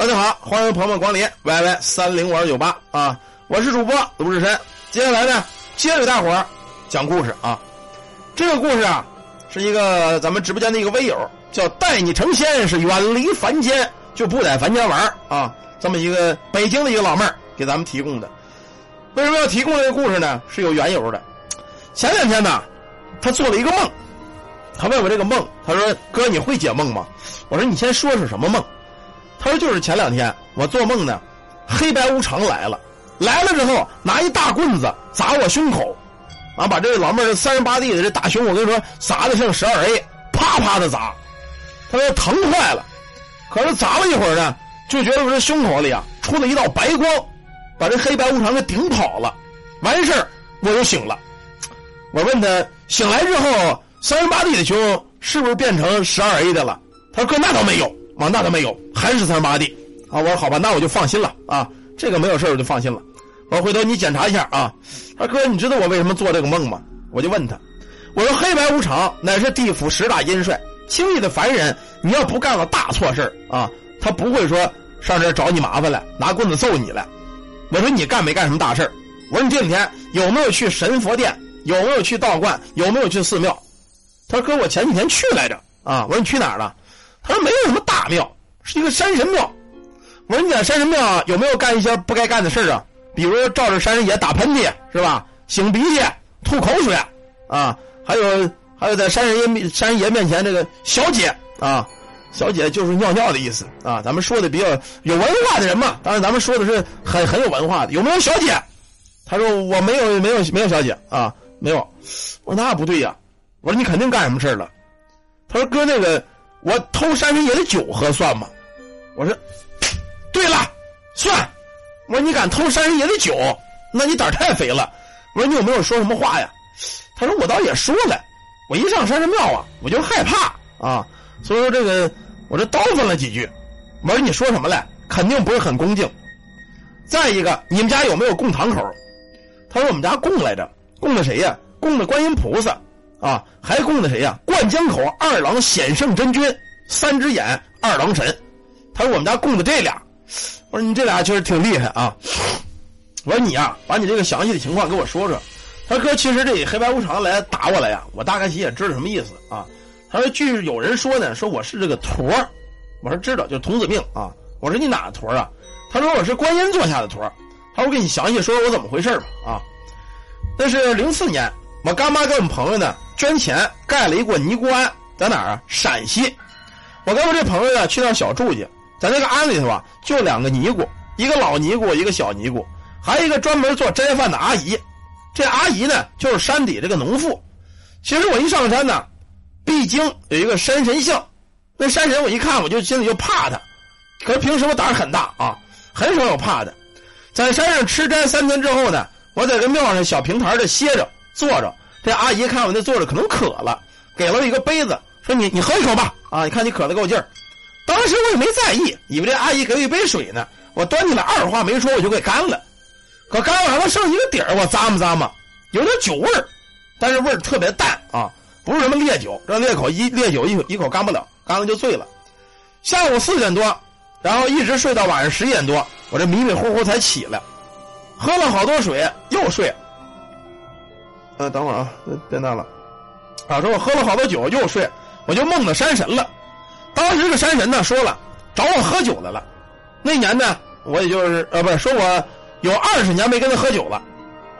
大家好，欢迎朋友们光临 YY 三零五二九八啊！我是主播鲁智深。接下来呢，接着大伙儿讲故事啊。这个故事啊，是一个咱们直播间的一个微友叫待你成仙，是远离凡间就不在凡间玩啊。这么一个北京的一个老妹儿给咱们提供的。为什么要提供这个故事呢？是有缘由的。前两天呢，他做了一个梦，他问我这个梦，他说：“哥，你会解梦吗？”我说：“你先说是什么梦。”他说：“就是前两天我做梦呢，黑白无常来了，来了之后拿一大棍子砸我胸口，啊，把这个老妹儿三十八 D 的这大胸，我跟你说砸的像十二 A，啪啪的砸。他说疼坏了，可是砸了一会儿呢，就觉得我这胸口里啊出了一道白光，把这黑白无常给顶跑了。完事儿我就醒了。我问他醒来之后三十八 D 的胸是不是变成十二 A 的了？他说哥那倒没有。”啊，那都没有，还是三十八 D 啊！我说好吧，那我就放心了啊，这个没有事我就放心了。我说回头你检查一下啊。他说哥，你知道我为什么做这个梦吗？我就问他，我说黑白无常乃是地府十大阴帅，轻易的凡人，你要不干了大错事啊，他不会说上这找你麻烦来，拿棍子揍你来。我说你干没干什么大事我说你这几天有没有去神佛殿？有没有去道观？有没有去寺庙？他说哥，我前几天去来着啊。我说你去哪儿了？他说没有什么大庙，是一个山神庙。我说你在山神庙有没有干一些不该干的事啊？比如照着山神爷打喷嚏是吧？擤鼻涕、吐口水啊？还有还有在山神爷山神爷面前这个小姐啊，小姐就是尿尿的意思啊。咱们说的比较有文化的人嘛，当然咱们说的是很很有文化的。有没有小姐？他说我没有没有没有小姐啊，没有。我说那不对呀，我说你肯定干什么事了？他说哥那个。我偷山神爷的酒喝算吗？我说，对了，算。我说你敢偷山神爷的酒，那你胆太肥了。我说你有没有说什么话呀？他说我倒也说了，我一上山神庙啊，我就害怕啊，所以说这个我这叨叨了几句。我说你说什么来？肯定不是很恭敬。再一个，你们家有没有供堂口？他说我们家供来着，供的谁呀？供的观音菩萨。啊，还供的谁呀？灌江口二郎显圣真君，三只眼二郎神。他说我们家供的这俩。我说你这俩确实挺厉害啊。我说你呀，把你这个详细的情况给我说说。他说哥，其实这黑白无常来打我来呀，我大概其也知道什么意思啊。他说据有人说呢，说我是这个驼我说知道，就是童子命啊。我说你哪个驼啊？他说我是观音座下的驼他说我给你详细说说我怎么回事吧啊。那是零四年，我干妈跟我们朋友呢。捐钱盖了一个尼姑庵，在哪儿啊？陕西。我跟我这朋友呢去那小住去，在那个庵里头啊，就两个尼姑，一个老尼姑，一个小尼姑，还有一个专门做斋饭的阿姨。这阿姨呢，就是山底这个农妇。其实我一上山呢，必经有一个山神像，那山神我一看我就心里就怕他。可是平时我胆儿很大啊，很少有怕的。在山上吃斋三天之后呢，我在这庙上小平台这歇着坐着。这阿姨看我那坐着可能渴了，给了我一个杯子，说你你喝一口吧，啊，你看你渴的够劲儿。当时我也没在意，以为这阿姨给我一杯水呢，我端起来二话没说我就给干了。可干完了剩一个底儿，我咂摸咂摸，有点酒味儿，但是味儿特别淡啊，不是什么烈酒，这烈口一烈酒一口一口干不了，干了就醉了。下午四点多，然后一直睡到晚上十一点多，我这迷迷糊糊才起来，喝了好多水又睡。呃，等会儿啊，变大了。啊，说我喝了好多酒又睡，我就梦到山神了。当时这山神呢说了，找我喝酒来了。那年呢，我也就是呃，不是说我有二十年没跟他喝酒了。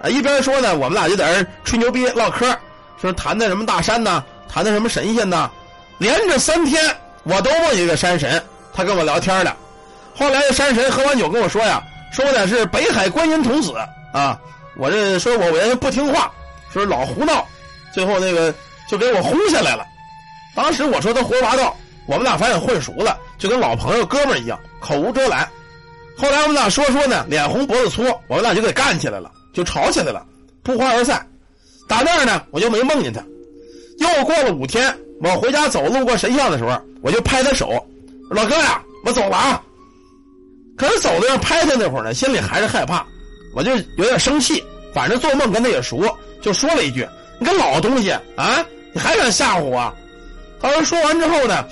啊，一边说呢，我们俩就在这吹牛逼唠嗑，说谈的什么大山呢，谈的什么神仙呢。连着三天，我都梦一个山神，他跟我聊天了。后来这山神喝完酒跟我说呀，说我是北海观音童子啊。我这说我我原来不听话。说老胡闹，最后那个就给我轰下来了。当时我说他胡说八道，我们俩反正混熟了，就跟老朋友哥们一样，口无遮拦。后来我们俩说说呢，脸红脖子粗，我们俩就给干起来了，就吵起来了，不欢而散。打那儿呢，我就没梦见他。又过了五天，我回家走路过神像的时候，我就拍他手，老哥呀，我走了啊。可是走的要拍他那会儿呢，心里还是害怕，我就有点生气。反正做梦跟他也熟。就说了一句：“你个老东西啊，你还敢吓唬我？”他说说完之后呢，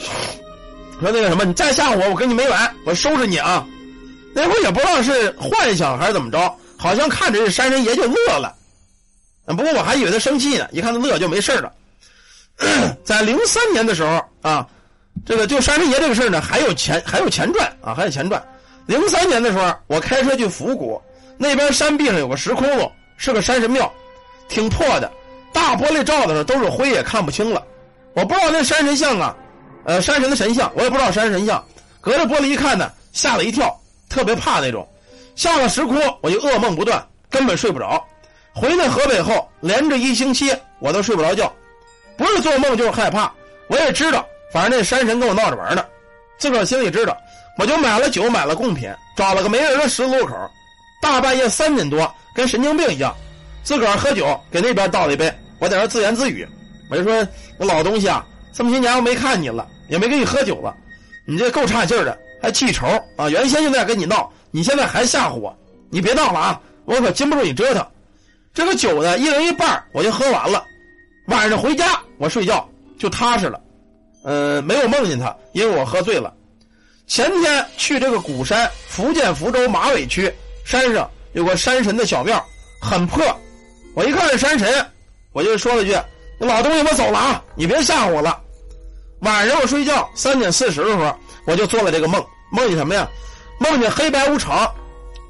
说那个什么，你再吓唬我，我跟你没完，我收拾你啊！那会也不知道是幻想还是怎么着，好像看着这山神爷就乐了。不过我还以为他生气呢，一看他乐就没事了。在零三年的时候啊，这个就山神爷这个事呢，还有钱还有钱赚啊，还有钱赚。零三年的时候，我开车去府谷，那边山壁上有个石窟窿，是个山神庙，挺破的，大玻璃罩子上都是灰，也看不清了。我不知道那山神像啊，呃，山神的神像，我也不知道山神像。隔着玻璃一看呢，吓了一跳，特别怕那种。下了石窟，我就噩梦不断，根本睡不着。回那河北后，连着一星期我都睡不着觉，不是做梦就是害怕。我也知道，反正那山神跟我闹着玩呢，自个儿心里知道。我就买了酒，买了贡品，找了个没人的十字路口，大半夜三点多，跟神经病一样，自个儿喝酒，给那边倒了一杯。我在那自言自语，我就说：“我老东西啊，这么些年我没看你了，也没跟你喝酒了，你这够差劲的，还记仇啊！原先就在跟你闹，你现在还吓唬我，你别闹了啊！我可经不住你折腾。这个酒呢，一人一半，我就喝完了。晚上回家，我睡觉就踏实了，呃，没有梦见他，因为我喝醉了。前天去这个古山，福建福州马尾区山上有个山神的小庙，很破。我一看这山神，我就说了句：“老东西，我走了啊，你别吓唬我了。”晚上我睡觉三点四十的时候，我就做了这个梦，梦见什么呀？梦见黑白无常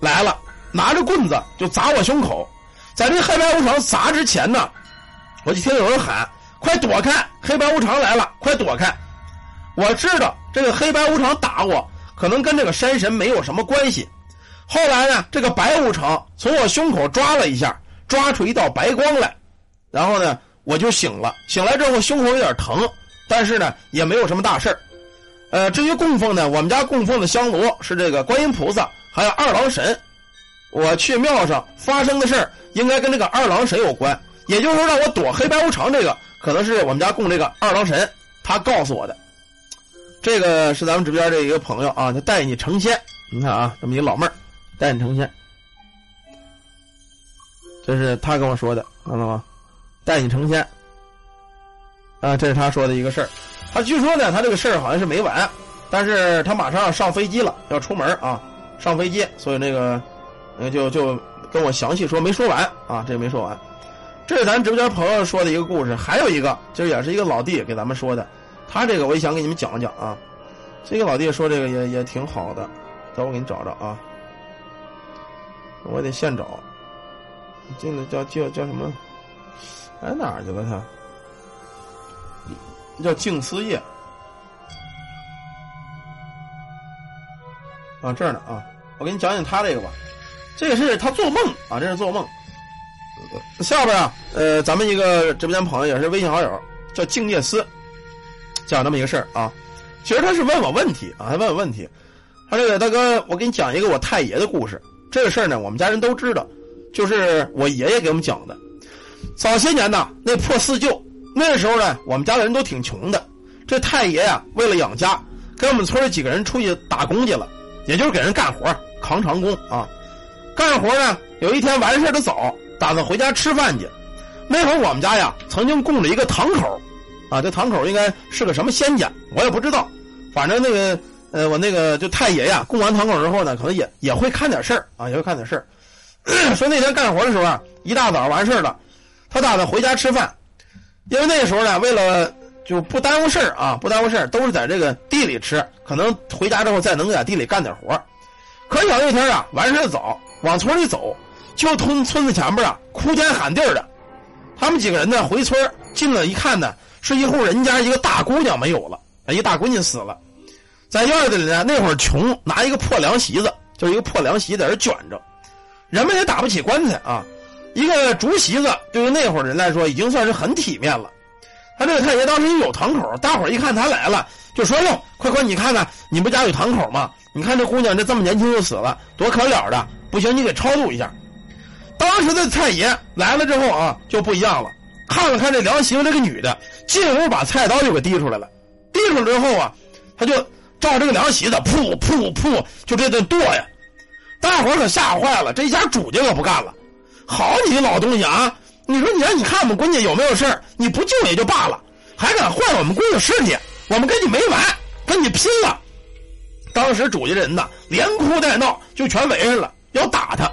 来了，拿着棍子就砸我胸口。在这黑白无常砸之前呢，我就听有人喊：“快躲开！黑白无常来了，快躲开！”我知道这个黑白无常打我，可能跟这个山神没有什么关系。后来呢，这个白无常从我胸口抓了一下，抓出一道白光来，然后呢，我就醒了。醒来之后胸口有点疼，但是呢也没有什么大事呃，至于供奉呢，我们家供奉的香炉是这个观音菩萨，还有二郎神。我去庙上发生的事儿应该跟这个二郎神有关，也就是说让我躲黑白无常这个，可能是我们家供这个二郎神，他告诉我的。这个是咱们直播间这一个朋友啊，他带你成仙。你看啊，这么一老妹儿带你成仙，这是他跟我说的，看到吗？带你成仙啊，这是他说的一个事儿。他据说呢，他这个事儿好像是没完，但是他马上要上飞机了，要出门啊，上飞机，所以那个就就跟我详细说，没说完啊，这没说完。这是咱直播间朋友说的一个故事，还有一个就是也是一个老弟给咱们说的。他这个我也想给你们讲讲啊，这个老弟说这个也也挺好的，等我给你找找啊，我得现找，这个叫叫叫什么？哎哪儿去了他？叫静思夜啊这儿呢啊，我给你讲讲他这个吧，这个是他做梦啊，这是做梦。下边啊，呃，咱们一个直播间朋友也是微信好友，叫静夜思。讲这么一个事儿啊，其实他是问我问题啊，他问我问题。他这个大哥，我给你讲一个我太爷的故事。这个事儿呢，我们家人都知道，就是我爷爷给我们讲的。早些年呢，那破四旧，那时候呢，我们家的人都挺穷的。这太爷呀，为了养家，跟我们村里几个人出去打工去了，也就是给人干活，扛长工啊。干活呢，有一天完事的早，打算回家吃饭去。那会儿我们家呀，曾经供了一个堂口。啊，这堂口应该是个什么仙家，我也不知道。反正那个，呃，我那个就太爷呀，供完堂口之后呢，可能也也会看点事儿啊，也会看点事儿。说那天干活的时候啊，一大早完事儿了，他打算回家吃饭，因为那时候呢，为了就不耽误事儿啊，不耽误事儿，都是在这个地里吃，可能回家之后再能在地里干点活。可巧那天啊，完事儿早，往村里走，就从村子前边啊，哭天喊地的。他们几个人呢，回村进了一看呢。是一户人家一个大姑娘没有了，一大闺女死了，在院子里呢。那会儿穷，拿一个破凉席子，就是一个破凉席在这卷着，人们也打不起棺材啊。一个竹席子，对于那会儿人来说，已经算是很体面了。他这个太爷当时有堂口，大伙儿一看他来了，就说：“哟，快快，你看看，你不家有堂口吗？你看这姑娘这这么年轻就死了，多可怜的！不行，你给超度一下。”当时的太爷来了之后啊，就不一样了。看了看这凉席子这个女的，进屋把菜刀就给递出来了。递出来之后啊，他就照这个凉席子，噗噗噗，就这顿剁呀。大伙可吓坏了，这家主家可不干了。好你老东西啊！你说你让你看我们闺女有没有事你不救也就罢了，还敢坏我们闺女尸体，我们跟你没完！跟你拼了！当时主家人呐，连哭带闹，就全围上了，要打他。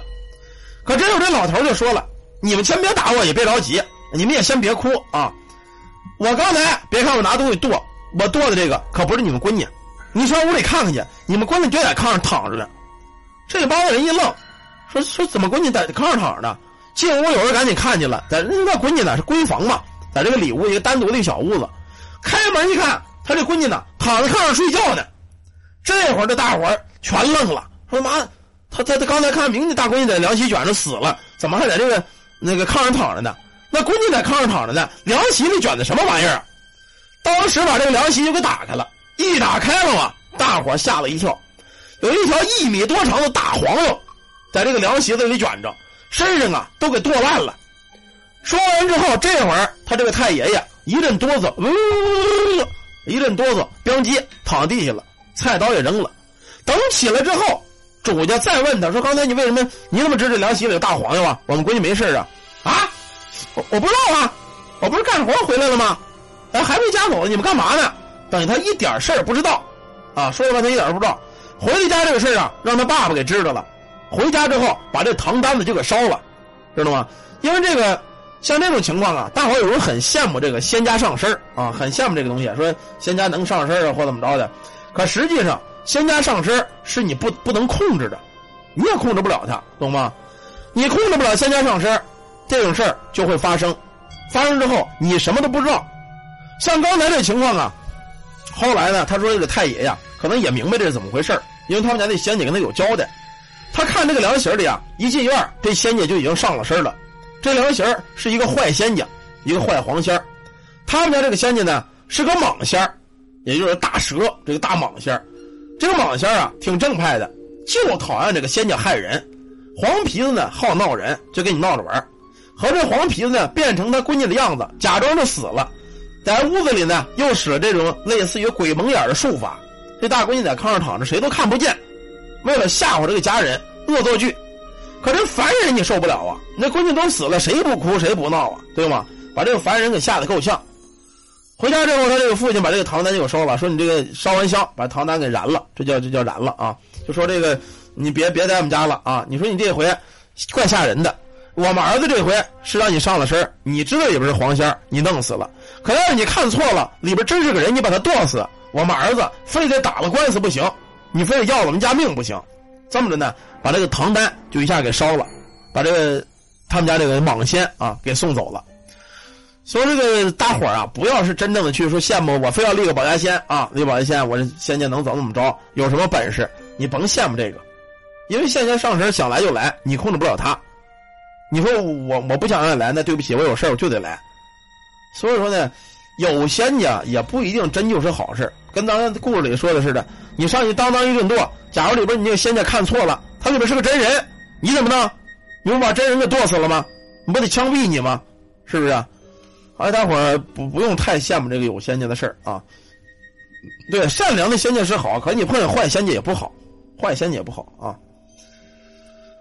可这有这老头就说了：“你们先别打我，也别着急，你们也先别哭啊！我刚才别看我拿东西剁，我剁的这个可不是你们闺女，你上屋里看看去，你们闺女就在炕上躺着呢。”这帮人一愣，说：“说怎么闺女在炕上躺着呢？”进屋有人赶紧看见了，在那闺女呢是闺房嘛，在这个里屋一个单独的小屋子，开门一看，他这闺女呢躺在炕上睡觉呢。这会儿这大伙儿全愣了，说妈，他他他刚才看明，大闺女在凉席卷着死了，怎么还在这个那个炕上躺着呢？那闺女在炕上躺着呢，凉席里卷的什么玩意儿？当时把这个凉席就给打开了，一打开了嘛，大伙吓了一跳，有一条一米多长的大黄油，在这个凉席子里卷着。身上啊都给剁烂了。说完之后，这会儿他这个太爷爷一阵哆嗦，呜，一阵哆嗦，咣叽躺地下了，菜刀也扔了。等起来之后，主家再问他说：“刚才你为什么？你怎么知道凉席里有大黄油啊？我们闺女没事啊？啊，我我不知道啊，我不是干活回来了吗？哎，还没家走，你们干嘛呢？等于他一点事儿不知道，啊，说了半天一点不知道。回家这个事儿啊，让他爸爸给知道了。”回家之后，把这糖单子就给烧了，知道吗？因为这个像这种情况啊，大伙有人很羡慕这个仙家上身啊，很羡慕这个东西，说仙家能上身啊，或怎么着的。可实际上，仙家上身是你不不能控制的，你也控制不了他，懂吗？你控制不了仙家上身，这种事儿就会发生。发生之后，你什么都不知道。像刚才这情况啊，后来呢，他说这个太爷呀，可能也明白这是怎么回事因为他们家那仙姐跟他有交代。他看这个凉席里啊，一进院这仙姐就已经上了身了。这凉席是一个坏仙家，一个坏黄仙他们家这个仙家呢是个蟒仙也就是大蛇，这个大蟒仙这个蟒仙啊挺正派的，就讨厌这个仙家害人。黄皮子呢好闹人，就跟你闹着玩和这黄皮子呢变成他闺女的样子，假装就死了，在屋子里呢又使了这种类似于鬼蒙眼的术法。这大闺女在炕上躺着，谁都看不见。为了吓唬这个家人，恶作剧，可这凡人你受不了啊！那闺女都死了，谁不哭谁不闹啊？对吗？把这个凡人给吓得够呛。回家之后，他这个父亲把这个唐丹就给烧了，说你这个烧完香，把唐丹给燃了，这叫这叫燃了啊！就说这个你别别在我们家了啊！你说你这回怪吓人的，我们儿子这回是让你上了身你知道里边是黄仙你弄死了。可要是你看错了，里边真是个人，你把他剁死，我们儿子非得打了官司不行。你非得要我们家命不行，这么着呢，把这个唐丹就一下给烧了，把这个他们家这个蟒仙啊给送走了。所以这个大伙啊，不要是真正的去说羡慕我，非要立个保家仙啊，立保家仙，我这仙家能怎么怎么着，有什么本事？你甭羡慕这个，因为仙家上身想来就来，你控制不了他。你说我我不想让你来，那对不起，我有事我就得来。所以说呢，有仙家也不一定真就是好事。跟咱故事里说的似的，你上去当当一顿剁，假如里边你那个仙家看错了，他里边是个真人，你怎么弄？你不把真人给剁死了吗？你不得枪毙你吗？是不是？哎，大伙不不用太羡慕这个有仙家的事儿啊。对，善良的仙家是好，可你碰见坏仙家也不好，坏仙家也不好啊。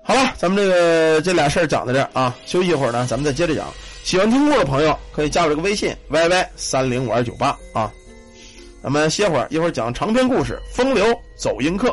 好了，咱们这个这俩事儿讲到这啊，休息一会儿呢，咱们再接着讲。喜欢听故事的朋友可以加我这个微信 yy 三零五二九八啊。咱们歇会儿，一会儿讲长篇故事《风流走音客》。